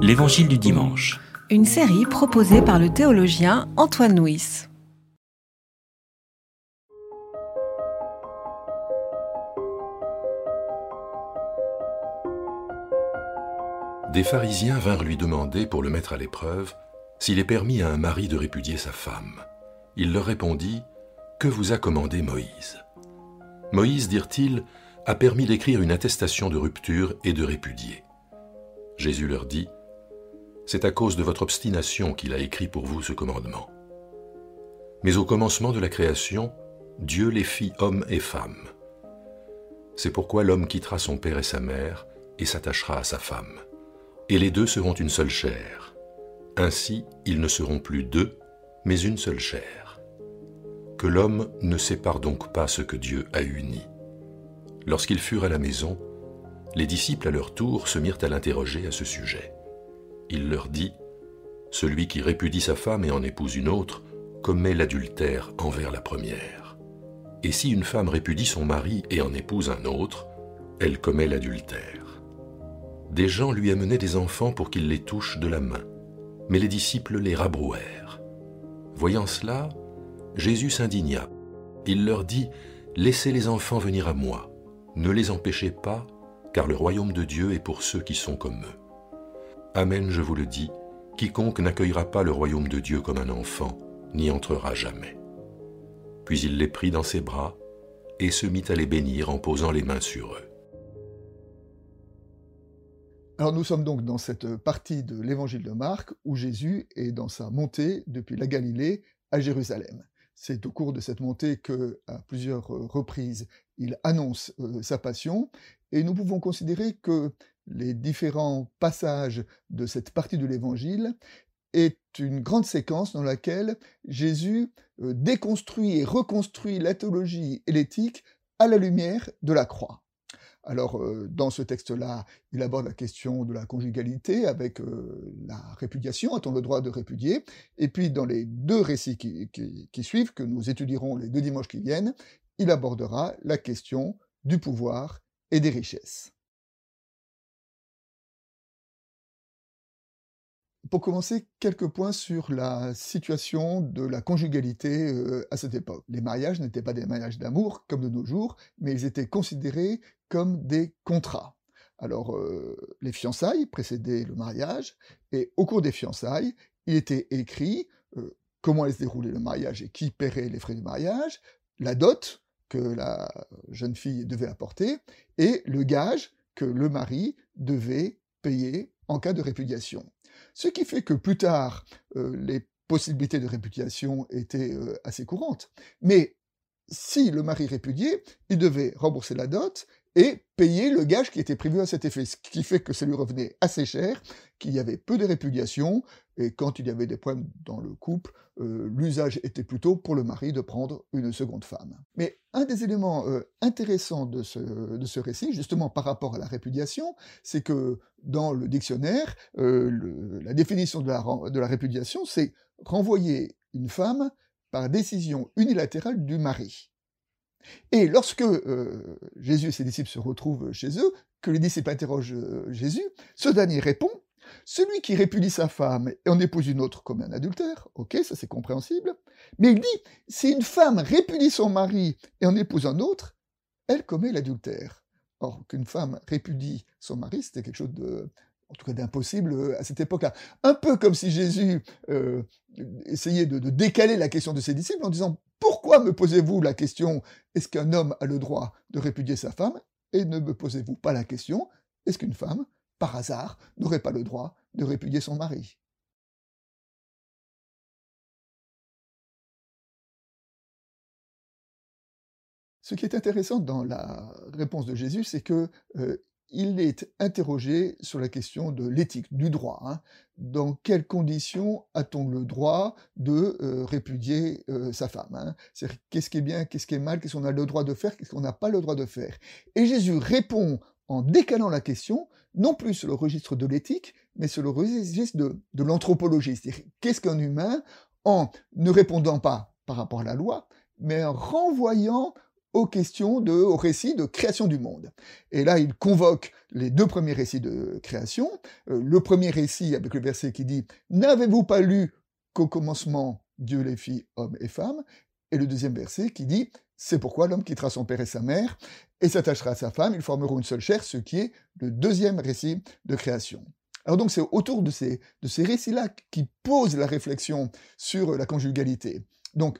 L'Évangile du dimanche. Une série proposée par le théologien Antoine Nuis. Des pharisiens vinrent lui demander, pour le mettre à l'épreuve, s'il est permis à un mari de répudier sa femme. Il leur répondit, Que vous a commandé Moïse? Moïse, dirent-ils, a permis d'écrire une attestation de rupture et de répudier. Jésus leur dit, C'est à cause de votre obstination qu'il a écrit pour vous ce commandement. Mais au commencement de la création, Dieu les fit hommes et femmes. C'est pourquoi l'homme quittera son père et sa mère et s'attachera à sa femme. Et les deux seront une seule chair. Ainsi, ils ne seront plus deux, mais une seule chair. Que l'homme ne sépare donc pas ce que Dieu a uni. Lorsqu'ils furent à la maison, les disciples à leur tour se mirent à l'interroger à ce sujet. Il leur dit, Celui qui répudie sa femme et en épouse une autre commet l'adultère envers la première. Et si une femme répudie son mari et en épouse un autre, elle commet l'adultère. Des gens lui amenaient des enfants pour qu'il les touche de la main, mais les disciples les rabrouèrent. Voyant cela, Jésus s'indigna. Il leur dit, Laissez les enfants venir à moi, ne les empêchez pas, car le royaume de Dieu est pour ceux qui sont comme eux. Amen, je vous le dis, quiconque n'accueillera pas le royaume de Dieu comme un enfant n'y entrera jamais. Puis il les prit dans ses bras et se mit à les bénir en posant les mains sur eux. Alors nous sommes donc dans cette partie de l'évangile de Marc où Jésus est dans sa montée depuis la Galilée à Jérusalem. C'est au cours de cette montée que, à plusieurs reprises, il annonce sa passion, et nous pouvons considérer que les différents passages de cette partie de l'évangile est une grande séquence dans laquelle Jésus déconstruit et reconstruit la théologie et l'éthique à la lumière de la croix. Alors, dans ce texte-là, il aborde la question de la conjugalité avec la répudiation, a-t-on le droit de répudier? Et puis, dans les deux récits qui, suivent, que nous étudierons les deux dimanches qui viennent, il abordera la question du pouvoir et des richesses. Pour commencer, quelques points sur la situation de la conjugalité à cette époque. Les mariages n'étaient pas des mariages d'amour comme de nos jours, mais ils étaient considérés comme des contrats. Alors, les fiançailles précédaient le mariage, et au cours des fiançailles, il était écrit comment allait se dérouler le mariage et qui paierait les frais du mariage, la dot que la jeune fille devait apporter, et le gage que le mari devait payer en cas de répudiation. Ce qui fait que plus tard, les possibilités de répudiation étaient assez courantes. Mais si le mari répudiait, il devait rembourser la dot et payer le gage qui était prévu à cet effet, ce qui fait que ça lui revenait assez cher, qu'il y avait peu de répudiation, et quand il y avait des problèmes dans le couple, euh, l'usage était plutôt pour le mari de prendre une seconde femme. Mais un des éléments euh, intéressants de ce, récit, justement par rapport à la répudiation, c'est que dans le dictionnaire, euh, la définition de la répudiation, c'est renvoyer une femme par décision unilatérale du mari. Et lorsque euh, Jésus et ses disciples se retrouvent chez eux, que les disciples interrogent euh, Jésus, ce dernier répond Celui qui répudie sa femme et en épouse une autre comme un adultère, ok, ça c'est compréhensible, mais il dit Si une femme répudie son mari et en épouse un autre, elle commet l'adultère. Or, qu'une femme répudie son mari, c'était quelque chose de, en tout cas d'impossible euh, à cette époque-là. Un peu comme si Jésus essayait de, de, décaler la question de ses disciples en disant pourquoi me posez-vous la question est-ce qu'un homme a le droit de répudier sa femme? Et ne me posez-vous pas la question est-ce qu'une femme, par hasard, n'aurait pas le droit de répudier son mari? Ce qui est intéressant dans la réponse de Jésus, c'est que euh, il est interrogé sur la question de l'éthique, du droit. Hein. Dans quelles conditions a-t-on le droit de euh, répudier euh, sa femme hein? Qu'est-ce qui est bien, qu'est-ce qui est mal, qu'est-ce qu'on a le droit de faire, qu'est-ce qu'on n'a pas le droit de faire? Et Jésus répond en décalant la question, non plus sur le registre de l'éthique, mais sur le registre de, de l'anthropologie. C'est-à-dire qu'est-ce qu'un humain en ne répondant pas par rapport à la loi, mais en renvoyant aux questions de, au récit de création du monde. Et là, il convoque les deux premiers récits de création. Euh, le premier récit avec le verset qui dit N'avez-vous pas lu qu'au commencement Dieu les fit hommes et femmes? Et le deuxième verset qui dit C'est pourquoi l'homme quittera son père et sa mère et s'attachera à sa femme, ils formeront une seule chair, ce qui est le deuxième récit de création. Alors donc c'est autour de ces, de ces récits-là qui posent la réflexion sur la conjugalité. Donc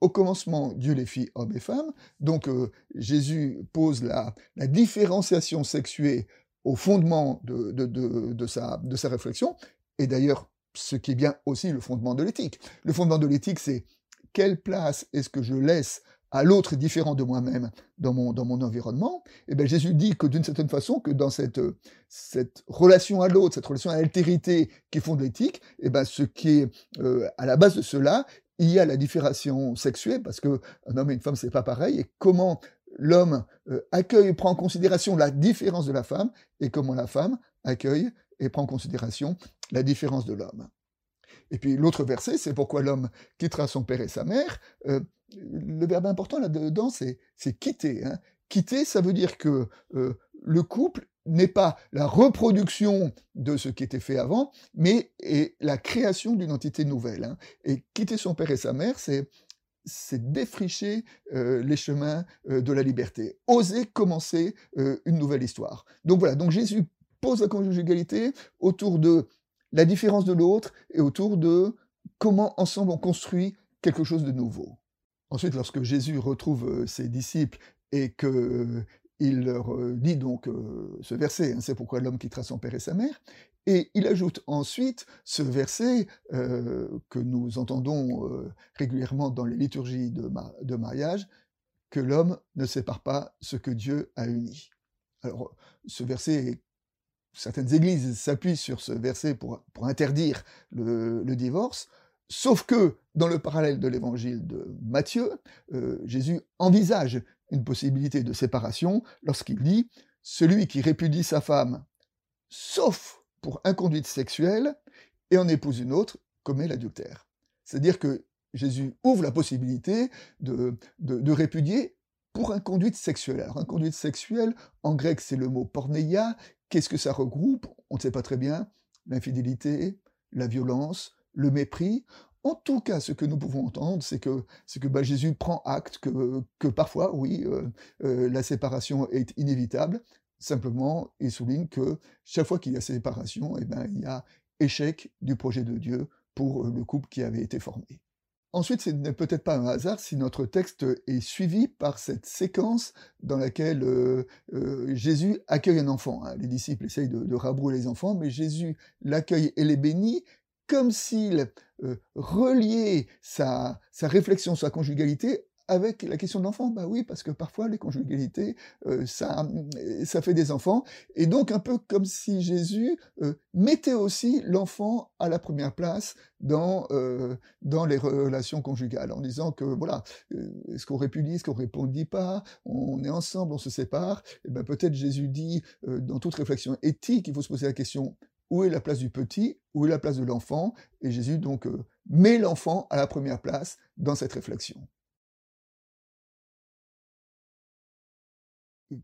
au commencement, Dieu les fit hommes et femmes. Donc euh, Jésus pose la, la, différenciation sexuée au fondement de, de, sa, réflexion. Et d'ailleurs, ce qui est bien aussi le fondement de l'éthique. Le fondement de l'éthique, c'est quelle place est-ce que je laisse à l'autre différent de moi-même dans mon, dans mon environnement, et eh bien Jésus dit que d'une certaine façon, que dans cette, cette relation à l'autre, cette relation à l'altérité qui fonde l'éthique, eh ce qui est euh, à la base de cela, il y a la différenciation sexuelle, parce que un homme et une femme, c'est pas pareil, et comment l'homme euh, accueille et prend en considération la différence de la femme, et comment la femme accueille et prend en considération la différence de l'homme. Et puis l'autre verset, c'est pourquoi l'homme quittera son père et sa mère. Euh, le verbe important là-dedans, c'est quitter. Hein. Quitter, ça veut dire que euh, le couple n'est pas la reproduction de ce qui était fait avant, mais est la création d'une entité nouvelle. Hein. Et quitter son père et sa mère, c'est c'est défricher euh, les chemins euh, de la liberté, oser commencer euh, une nouvelle histoire. Donc voilà, donc Jésus pose la conjugalité autour de la différence de l'autre et autour de comment ensemble on construit quelque chose de nouveau. Ensuite, lorsque Jésus retrouve ses disciples et que il leur dit donc ce verset, hein, c'est pourquoi l'homme quittera son père et sa mère, et il ajoute ensuite ce verset que nous entendons régulièrement dans les liturgies de, mariage, que l'homme ne sépare pas ce que Dieu a uni. Alors, ce verset, certaines églises s'appuient sur ce verset pour, interdire le, divorce, sauf que dans le parallèle de l'évangile de Matthieu, Jésus envisage une possibilité de séparation lorsqu'il dit Celui qui répudie sa femme, sauf pour inconduite sexuelle, et en épouse une autre, commet l'adultère. C'est-à-dire que Jésus ouvre la possibilité de, répudier pour inconduite sexuelle. Alors, inconduite sexuelle, en grec, c'est le mot porneia. Qu'est-ce que ça regroupe? On ne sait pas très bien. L'infidélité, la violence, le mépris. En tout cas, ce que nous pouvons entendre, c'est que, que bah, Jésus prend acte que, parfois, oui, euh, euh, la séparation est inévitable. Simplement, il souligne que chaque fois qu'il y a séparation, eh ben, il y a échec du projet de Dieu pour le couple qui avait été formé. Ensuite, ce n'est peut-être pas un hasard si notre texte est suivi par cette séquence dans laquelle euh, Jésus accueille un enfant. Hein. Les disciples essayent de, de rabrouer les enfants, mais Jésus l'accueille et les bénit, comme s'il euh, reliait sa, réflexion sur la conjugalité avec la question de l'enfant. Bah oui, parce que parfois les conjugalités, euh, ça, ça fait des enfants. Et donc un peu comme si Jésus euh, mettait aussi l'enfant à la première place dans, euh, les relations conjugales, en disant que voilà, est-ce qu'on répudie, est-ce qu'on répondit pas, on est ensemble, on se sépare. Et ben peut-être Jésus dit, dans toute réflexion éthique, il faut se poser la question où est la place du petit, où est la place de l'enfant, et Jésus donc euh, met l'enfant à la première place dans cette réflexion.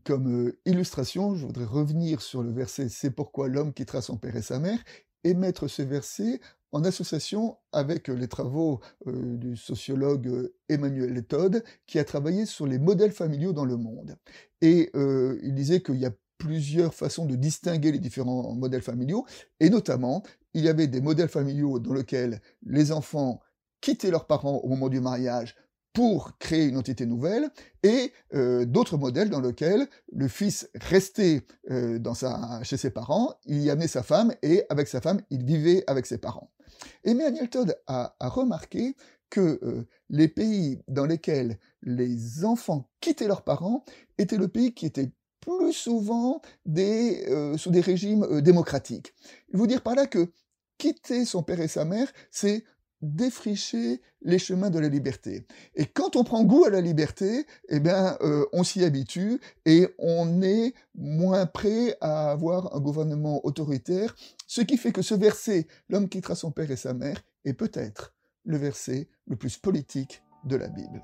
Comme euh, illustration, je voudrais revenir sur le verset C'est pourquoi l'homme quittera son père et sa mère, et mettre ce verset en association avec les travaux euh, du sociologue Emmanuel Todd, qui a travaillé sur les modèles familiaux dans le monde. Et il disait qu'il y a plusieurs façons de distinguer les différents modèles familiaux, et notamment, il y avait des modèles familiaux dans lesquels les enfants quittaient leurs parents au moment du mariage pour créer une entité nouvelle, et euh, d'autres modèles dans lesquels le fils restait euh, dans sa, chez ses parents, il y amenait sa femme, et avec sa femme, il vivait avec ses parents. Emmanuel Todd a, remarqué que euh, les pays dans lesquels les enfants quittaient leurs parents étaient le pays qui était plus souvent euh, sous des régimes euh, démocratiques. Il vous dire par là que quitter son père et sa mère, c'est défricher les chemins de la liberté. Et quand on prend goût à la liberté, eh bien, euh, on s'y habitue et on est moins prêt à avoir un gouvernement autoritaire, ce qui fait que ce verset, l'homme quittera son père et sa mère, est peut-être le verset le plus politique de la Bible.